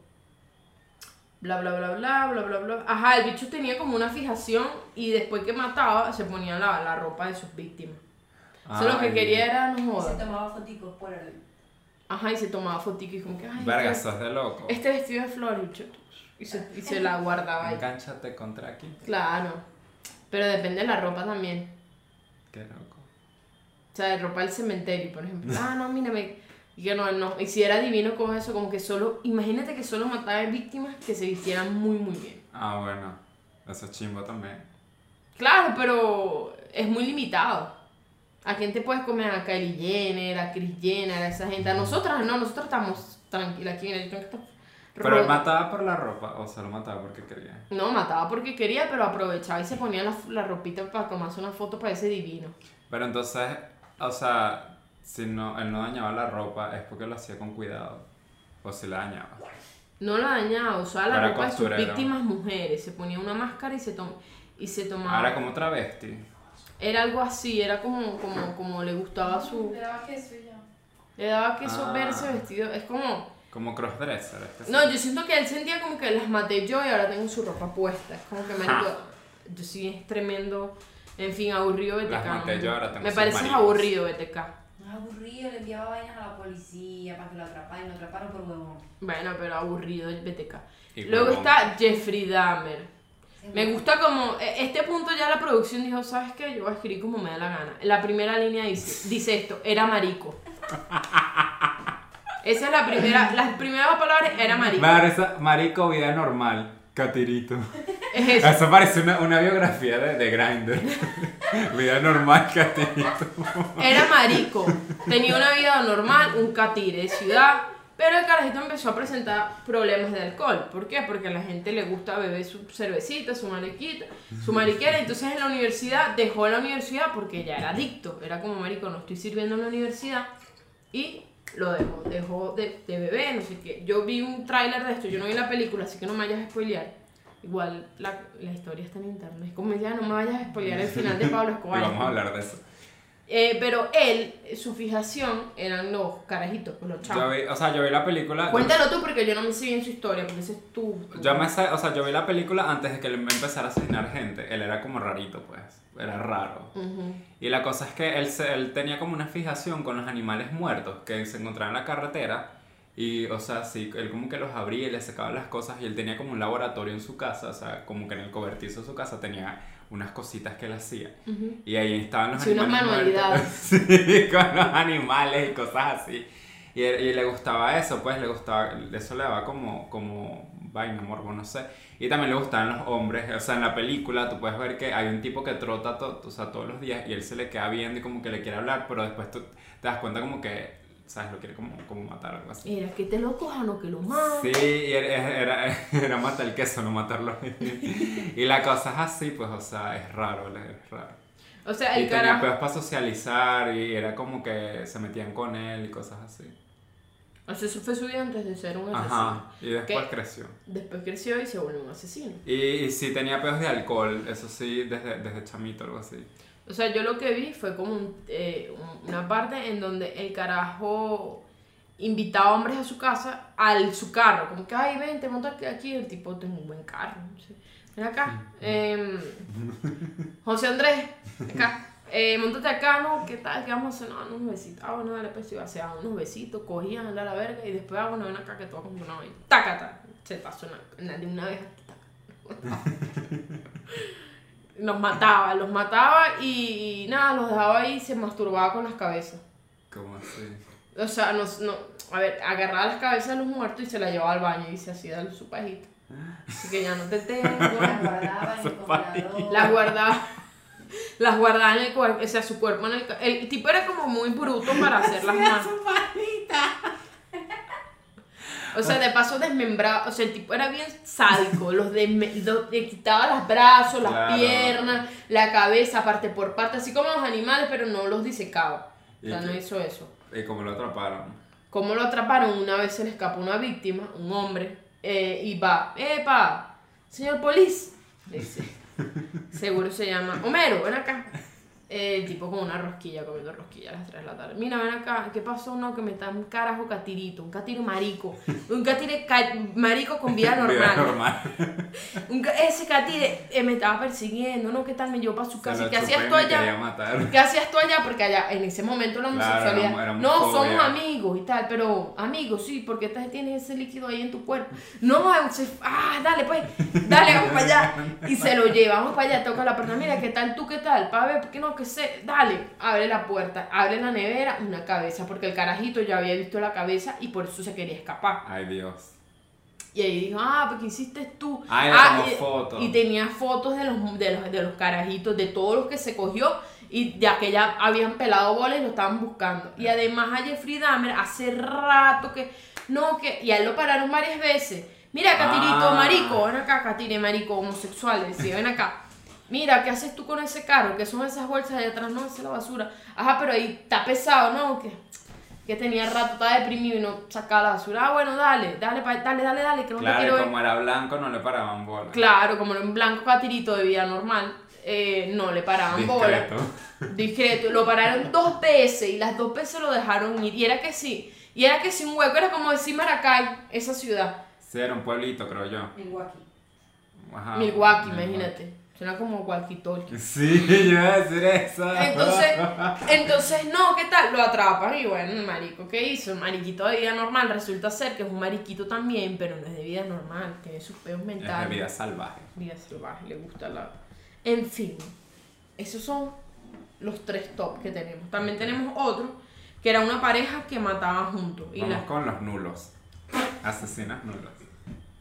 Bla, bla, bla, bla, bla, bla, bla. Ajá, el bicho tenía como una fijación y después que mataba se ponía la, la ropa de sus víctimas. Eso lo que quería era no Se joda. tomaba foticos por el... Ajá, y se tomaba fotico y como que, ay, Verga, este, sos de loco. este vestido de flor yo- y se, y se la guardaba ahí. Engánchate contra aquí. Claro. Pero depende de la ropa también. Qué loco. O sea, de ropa del cementerio, por ejemplo. Ah, no, mírame. Y que no, no. Y si era divino con eso, como que solo. Imagínate que solo mataba víctimas que se vistieran muy, muy bien. Ah, bueno. Eso es chimbo también. Claro, pero es muy limitado. ¿A quién te puedes comer? A Kylie Jenner, a Kris Jenner, a esa gente. A nosotras no, nosotros estamos tranquila aquí en el está Pero él roto". mataba por la ropa o se lo mataba porque quería. No, mataba porque quería, pero aprovechaba y se ponía la, la ropita para tomarse una foto para ese divino. Pero entonces, o sea, si no, él no dañaba la ropa es porque lo hacía con cuidado. O si la dañaba. No la dañaba, usaba la Era ropa de sus costurero. víctimas mujeres. Se ponía una máscara y se, tom y se tomaba. Ahora como travesti. Era algo así, era como, como, como le gustaba su. Le daba queso y ya. Le daba queso Ah. verse vestido. Es como. Como crossdresser. Este No, yo siento que él sentía como que las maté yo y ahora tengo su ropa puesta. Es como que marico. Yo sí es tremendo. En fin, aburrido BTK. Las maté yo, ahora tengo Me sus parece maricos. aburrido BTK. No es aburrido, le enviaba vainas a la policía para que lo atraparan y lo atraparon por huevón. Bueno, pero aburrido el BTK. Y Luego huevón. está Jeffrey Dahmer. Sí, Me gusta como, e- este punto ya la producción dijo, ¿sabes qué? Yo voy a escribir como me da la gana. La primera línea dice, dice esto, era marico. Esa es la primera, las primeras palabras era marico. Marico, vida normal. Catirito. Es eso. Eso parece una, una biografía de, de Grindr. vida normal, Catirito. Era marico. Tenía una vida normal, un catire de ciudad. Pero el carajito empezó a presentar problemas de alcohol. ¿Por qué? Porque a la gente le gusta beber su cervecita, su mariquita, su mariquera. Entonces en la universidad dejó la universidad porque ya era adicto. Era como marico, no estoy sirviendo en la universidad. Y lo dejó, dejó de, de beber, no sé qué. Yo vi un tráiler de esto, yo no vi la película, así que no me vayas a spoilear. Igual la, la historia está en internet. Como ya no me vayas a spoilear el final de Pablo Escobar. vamos a hablar de eso. Eh, pero él, su fijación eran los carajitos, pues los Yo chavos. vi, o sea, yo vi la película. Cuéntalo tú porque yo no me sé bien su historia, porque ese es tú. Yo me sé, o sea, yo vi la película antes de que él empezara a asesinar gente. Él era como rarito, pues. Era raro. Ujú. Y la cosa es que él, se- él tenía como una fijación con los animales muertos que se encontraban en la carretera. Y, o sea, sí, él como que los abría y les sacaba las cosas. Y él tenía como un laboratorio en su casa, o sea, como que en el cobertizo de su casa tenía unas cositas que él hacía. Ujú. Y ahí estaban los Sí, unas animales manualidades. muertos. Sí, con los animales y cosas así. Y, y le gustaba eso, pues, le gustaba, eso le daba como, como vaina, morbo, no sé. Y también le gustaban los hombres, o sea, en la película tú puedes ver que hay un tipo que trota to- o sea, todos los días y él se le queda viendo y como que le quiere hablar, pero después tú te das cuenta como que, ¿sabes? Lo quiere como, como matar o algo así. Era que te lo cojan o que lo maten. Sí, y era, era, era matar el queso, no matarlo. y la cosa es así, pues, o sea, es raro, es raro. O sea, Y el tenía carajo. pedos para socializar y era como que se metían con él y cosas así. O sea, eso fue su vida antes de ser un asesino. Ajá, y después ¿Qué? creció. Después creció y se volvió un asesino. Y, y sí tenía pedos de alcohol, eso sí, desde, desde chamito, algo así. O sea, yo lo que vi fue como un- eh, un- una parte en donde el carajo invitaba hombres a su casa, al su carro, como que, ay, ven, te montas aquí, el tipo tengo un buen carro, ven acá, Em, José Andrés, acá, eh, montate acá, ¿no? ¿Qué tal? ¿Qué vamos a hacer? No, unos besitos, ah, bueno, dale, pues, iba a hacer ah, unos besitos, cogían a la verga, y después, ah, bueno, ven acá que tú vas a una vaina, tácata, se pasó una, de una vez. Los mataba, los mataba y, y nada, los dejaba ahí y se masturbaba con las cabezas. Como así. O sea, no, no, a ver, agarraba las cabezas de los muertos y se las llevaba al baño y se hacía su pajita. Así que ya no te tengo. Las guardaba en el congelador. Las guardaba. Las guardaba en el cuerpo, o sea, su cuerpo en el... ca- El tipo era como muy bruto para hacer las manos. O sea, de paso desmembraba, o sea, el tipo era bien sádico, los le quitaba los brazos, las Claro. piernas, la cabeza, parte por parte, así como los animales, pero no los disecaba. O ¿Y sea, no qué? hizo eso. Y como lo atraparon. ¿Cómo lo atraparon? Una vez se le escapó una víctima, un hombre, eh, y va, ¡epa! Señor polis, le dice. Seguro se llama Homero, ven acá. Eh, el tipo con una rosquilla, comiendo rosquilla a las 3 de la tarde. Mira, ven acá, ¿qué pasó? No, que me está un carajo catirito, un catire marico, un catire ca- marico con vida normal. Vida normal. Un ca- ese catire eh, me estaba persiguiendo, ¿no? ¿Qué tal? Me llevó para su casa. lo ¿Y ¿Qué hacías tú allá? ¿Qué hacías tú allá? Porque allá, en ese momento la homosexualidad. no, somos amigos y tal, pero amigos, sí, porque tienes ese líquido ahí en tu cuerpo. No, se- ah, dale, pues, dale, vamos para allá. Y se lo lleva, vamos para allá, toca la puerta. Mira, ¿qué tal tú? ¿Qué tal? Para ver, ¿por qué no? Que sé, dale, abre la puerta, abre la nevera, una cabeza, porque el carajito ya había visto la cabeza y por eso se quería escapar. Ay, Dios. Y ahí dijo, ah, pues ¿qué hiciste tú? Ah, le Ah, tomó y, fotos. y tenía fotos de los, de, los, de los carajitos, de todos los que se cogió y ya que ya habían pelado bolas y lo estaban buscando. Y además a Jeffrey Dahmer hace rato que No, que. Y a él lo pararon varias veces. Mira, Catirito, Ah. marico, ven acá, Catire, marico, homosexual. Decía, ven acá. Mira, ¿qué haces tú con ese carro? ¿Qué son esas bolsas de atrás? No, esa es la basura. Ajá, pero ahí está pesado, ¿no? Que, que tenía rato, estaba deprimido y no sacaba la basura. Ah, bueno, dale, dale, pa- dale, dale, dale, que no te quiero Claro, ver. como era blanco no le paraban bola. Claro, como era un blanco catirito de vida normal, eh, no le paraban bola. Discreto. Discreto. Lo pararon dos veces y las dos veces lo dejaron ir. Y era que sí. Y era que sí un hueco. Era como decir Maracay, esa ciudad. Sí, era un pueblito, creo yo. Milwaukee. Ajá. Milwaukee, Milwaukee. imagínate. Suena como walkie-talkie. Sí, yo iba a decir eso. Entonces, entonces, no, ¿qué tal? Lo atrapan y bueno, el marico, ¿qué hizo? El mariquito de vida normal resulta ser que es un mariquito también, pero no es de vida normal, tiene sus peos es mentales. de vida salvaje. Vida salvaje, le gusta la... En fin, esos son los tres top que tenemos. También tenemos otro, que era una pareja que mataban juntos. Y Vamos la... con los nulos. Asesinas nulos.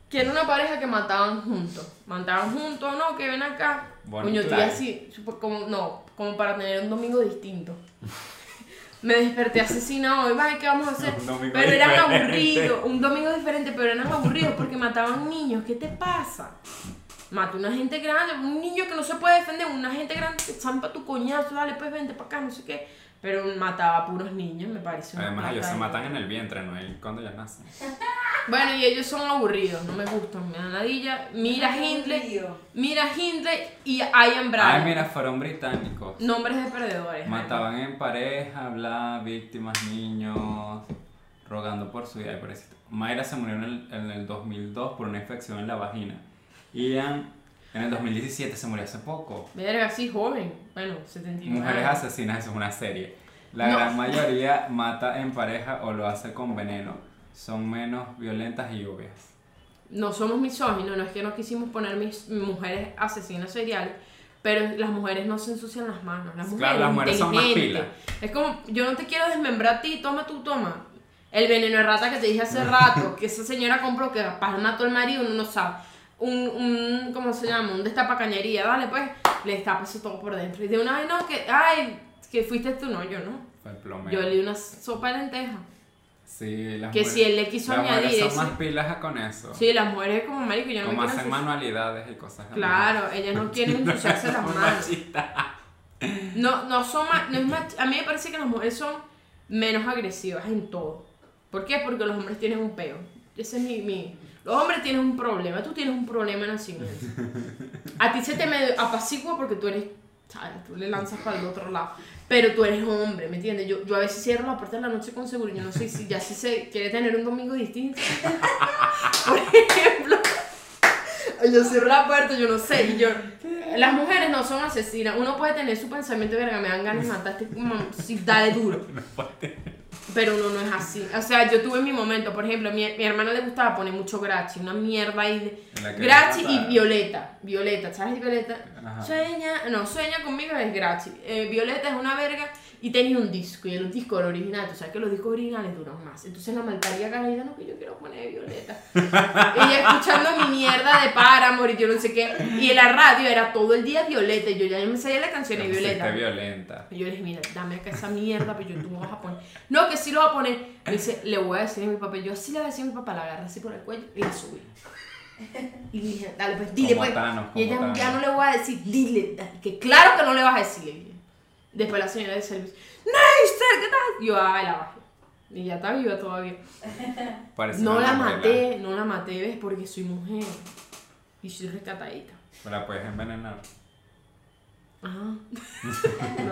Que era una pareja que mataban juntos. Mataban juntos, no, que ven acá. Bonnie Coño, estoy así, como, no, como para tener un domingo distinto. Me desperté asesina hoy, vaya, ¿qué vamos a hacer? Pero eran diferente. aburridos, un domingo diferente, pero eran aburridos porque mataban niños. ¿Qué te pasa? Mata una gente grande, un niño que no se puede defender, una gente grande que zampa tu coñazo, dale, pues vente para acá, no sé qué. Pero mataba a puros niños, me parece. una Además, ellos se matan en el vientre, no el cuando ya nacen. Bueno, y ellos son aburridos, no me gustan, me dan ladilla. Mira Hindley, mira Hindley y Ian Bryan. Ay, mira, fueron británicos. Nombres de perdedores. Mataban en pareja, bla, víctimas, niños, rogando por su vida. Ay, pobrecito. Mayra se murió en el, en el 2002 por una infección en la vagina. Ian en el 2017 se murió hace poco. Verga, así joven. Bueno, 79. Mujeres asesinas, eso es una serie. La No. gran mayoría mata en pareja o lo hace con veneno. Son menos violentas y obvias. No somos misóginos, no es que no quisimos poner mis mujeres asesinas seriales, pero las mujeres no se ensucian las manos. Las mujeres, Claro, las mujeres son más inteligentes. Es como, yo no te quiero desmembrar a ti, toma tú, toma. El veneno de rata que te dije hace rato, que esa señora compró, que capaz mató al marido, uno no sabe. Un, un, ¿cómo se llama? Un destapacañería, dale pues, le destapas eso todo por dentro. Y de una vez, no, que, ay, que fuiste tú, no, yo no. Fue el plomero. Yo le di una sopa de lenteja. Sí, las Que mujeres- si él le quiso las añadir mujeres son eso. más pilas con eso. Sí, las mujeres como marico, yo no Como me hacen manualidades y cosas. así. Claro, ellas no quieren ensuciarse las manos. No, no son más, no es más, a mí me parece que las mujeres son menos agresivas en todo. ¿Por qué? Porque los hombres tienen un peo. Ese es mi, mi- Los hombres tienen un problema, tú tienes un problema de nacimiento. A ti se te medio apacigua porque tú eres, ¿sabes? Tú le lanzas para el otro lado. Pero tú eres hombre, ¿me entiendes? Yo, yo a veces cierro la puerta de la noche con seguro. Yo no sé si ya si se quiere tener un domingo distinto. Por ejemplo, yo cierro la puerta, yo no sé. Y yo, las mujeres no son asesinas. Uno puede tener su pensamiento, verga, me dan ganas de matarte, como si dale duro. Pero uno no es así. O sea, yo tuve mi momento, por ejemplo, mi, mi hermana le gustaba poner mucho Grachi, una mierda ahí de. Grachi y Violeta. Violeta, ¿sabes Violeta? Ajá. Sueña, no, sueña conmigo es Grachi. Eh, Violeta es una verga y tenía un disco, y el disco era original. Tú sabes que los discos originales duran más. Entonces la malparía carajita, no, que yo quiero poner Violeta. Ella escuchando mi mierda de Paramore y yo no sé qué. Y en la radio era todo el día Violeta. Y yo ya me sabía la canción de Violeta. violenta. Y yo le dije, mira, dame acá esa mierda, pero yo tú me vas a poner. No, que sí lo voy a poner. Me dice, le voy a decir a mi papá. Yo así le voy a decir a mi papá, la agarra así por el cuello y la subí. Y dije, dale, pues dile, pues. Y ella, ya no le voy a decir, dile. Que claro que no le vas a decir. Después la señora de servicio, Neister, ¿qué tal? Y yo, ay, la bajé. Y ya está viva todavía. Parece No la maté, no la maté, ¿ves? Porque soy mujer. Y soy rescatadita. Pero la puedes envenenar. Ajá.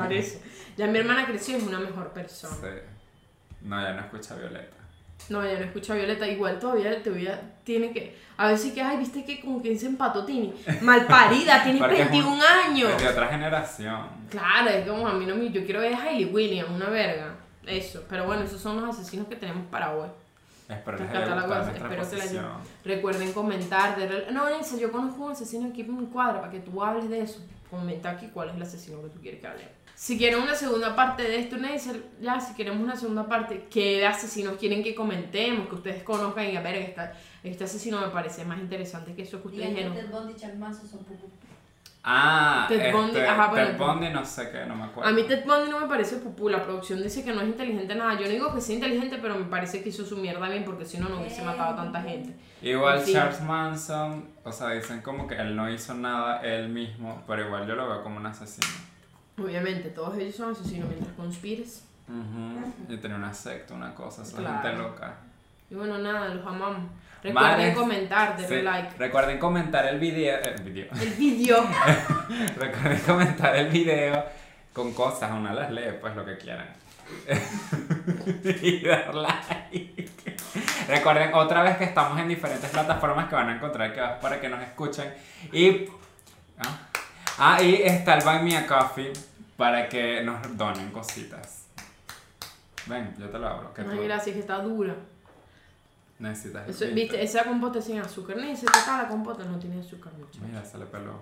eso. Ya mi hermana creció y es una mejor persona. Sí. No, ya no escucha Violeta. No, ya no escucha a Violeta. Igual todavía, todavía tiene que. A ver si que, ay, viste que como que se empató Tini. Malparida, tienes Porque es un- 21 años. De otra generación. Claro, es como a mí no me. Yo quiero ver a Hailey Williams, una verga. Eso. Pero bueno, esos son los asesinos que tenemos para hoy. Espero les haya gustado espero que les. Recuerden comentar. De... No, Elsa, yo conozco un asesino aquí en mi cuadra para que tú hables de eso. Comenta aquí cuál es el asesino que tú quieres que hable. Si quieren una segunda parte de esto, Neisser, ya, si queremos una segunda parte, ¿qué asesinos quieren que comentemos? Que ustedes conozcan y a ver, esta, este asesino me parece más interesante que eso que ustedes dijeron. Ted Bundy y Charles Manson son pupú. Ah, Ted este, Bundy, ajá, bueno, Ted Bundy no sé qué, no me acuerdo. A mí Ted Bundy no me parece pupú, la producción dice que no es inteligente nada. Yo no digo que sea inteligente, pero me parece que hizo su mierda bien porque si no, no hubiese matado a tanta gente. Igual En fin. Charles Manson, o sea, dicen como que él no hizo nada él mismo, pero igual yo lo veo como un asesino. Obviamente, todos ellos son asesinos mientras conspires. Ujú, Y tenía una secta, una cosa, esa Claro. gente loca. Y bueno, nada, los amamos. Recuerden comentar, denle Sí, like. Recuerden comentar el video, el video. El vídeo. Recuerden comentar el video con cosas, una las lee, pues lo que quieran. y dar like. Recuerden otra vez que estamos en diferentes plataformas que van a encontrar que para que nos escuchen. Y. Ah, ah, y está el Buy Me a Coffee para que nos donen cositas. Ven, yo te lo abro. que Ay, tú gracias, que está dura. necesitas. Eso- ¿viste? Esa compota sin azúcar. Ni se toca la compota, no tiene azúcar mucho. Mira, se le peló.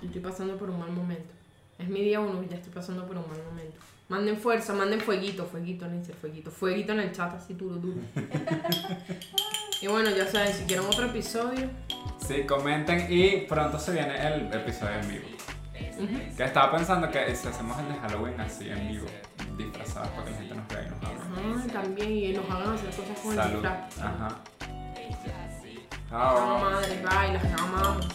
Yo Estoy pasando por un mal momento. Es mi día uno y ya estoy pasando por un mal momento. Manden fuerza, manden fueguito, fueguito, dice fueguito. Fueguito en el chat, así duro, duro. y bueno, ya saben, si quieren otro episodio, Sí, comenten y pronto se viene el episodio en vivo. Que estaba pensando que si hacemos el de Halloween así en vivo, disfrazados para que la gente nos vea y nos hable. ajá, también, y nos hagan hacer cosas con el Salud. disfraz. Ajá. Chao, Chao. madre, bye, las amamos.